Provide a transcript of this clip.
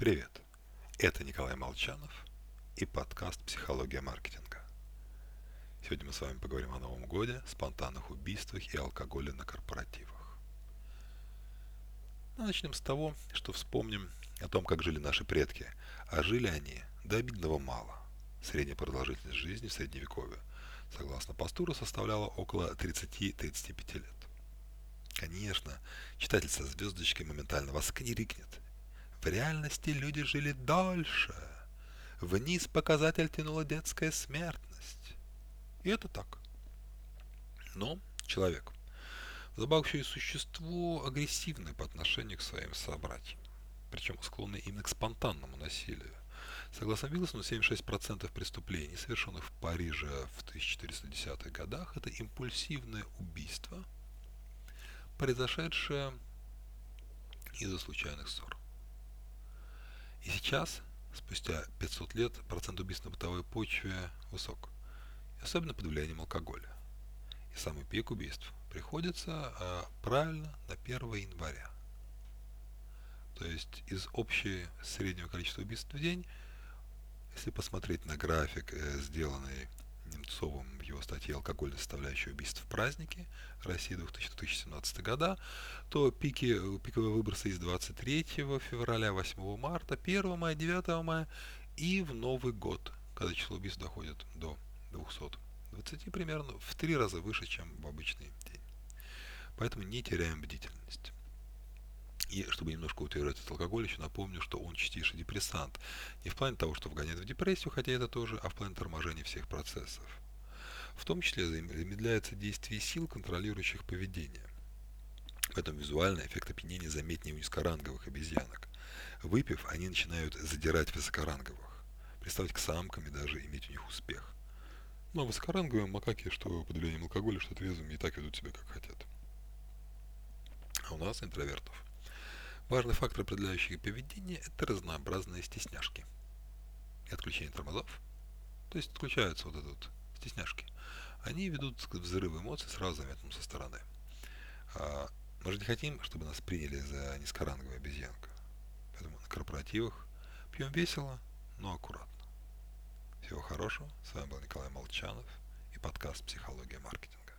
Привет, это Николай Молчанов и подкаст «Психология маркетинга». Сегодня мы с вами поговорим о Новом Годе, спонтанных убийствах и алкоголе на корпоративах. Ну, начнем с того, что вспомним о том, как жили наши предки. А жили они до обидного мало. Средняя продолжительность жизни в Средневековье, согласно Пастуру, составляла около 30-35 лет. Конечно, читатель со звездочкой моментально воскликнет. В реальности люди жили дольше. Вниз показатель тянула детская смертность. И это так. Но человек. Вдобавок существо агрессивное по отношению к своим собратьям. Причем склонны именно к спонтанному насилию. Согласно Виллисону, 76% преступлений, совершенных в Париже в 1410-х годах, это импульсивное убийство – произошедшее из-за случайных ссор. И сейчас, спустя 500 лет, процент убийств на бытовой почве высок, особенно под влиянием алкоголя. И самый пик убийств приходится а, правильно на 1 января. То есть из общего среднего количества убийств в день, если посмотреть на график, э, сделанный Немцовым его статье «Алкогольная составляющая убийств в празднике России 2017 года», то пики, пиковые выбросы из 23 февраля, 8 марта, 1 мая, 9 мая и в Новый год, когда число убийств доходит до 220 примерно, в три раза выше, чем в обычный день. Поэтому не теряем бдительность. И чтобы немножко утвердить этот алкоголь, еще напомню, что он чистейший депрессант. Не в плане того, что вгоняет в депрессию, хотя это тоже, а в плане торможения всех процессов. В том числе замедляется действие сил, контролирующих поведение. Поэтому визуальный эффект опьянения заметнее у низкоранговых обезьянок. Выпив, они начинают задирать высокоранговых, приставать к самкам и даже иметь у них успех. Но высокоранговые макаки, что под влиянием алкоголя, что трезвыми, и так ведут себя как хотят. А у нас, интровертов, Важный фактор, определяющий поведение, это разнообразные стесняшки и отключение тормозов. То есть отключаются вот эти вот стесняшки. Они ведут к взрыву эмоций сразу заметным со стороны. А мы же не хотим, чтобы нас приняли за низкоранговую обезьянку. Поэтому на корпоративах пьем весело, но аккуратно. Всего хорошего. С вами был Николай Молчанов и подкаст «Психология маркетинга».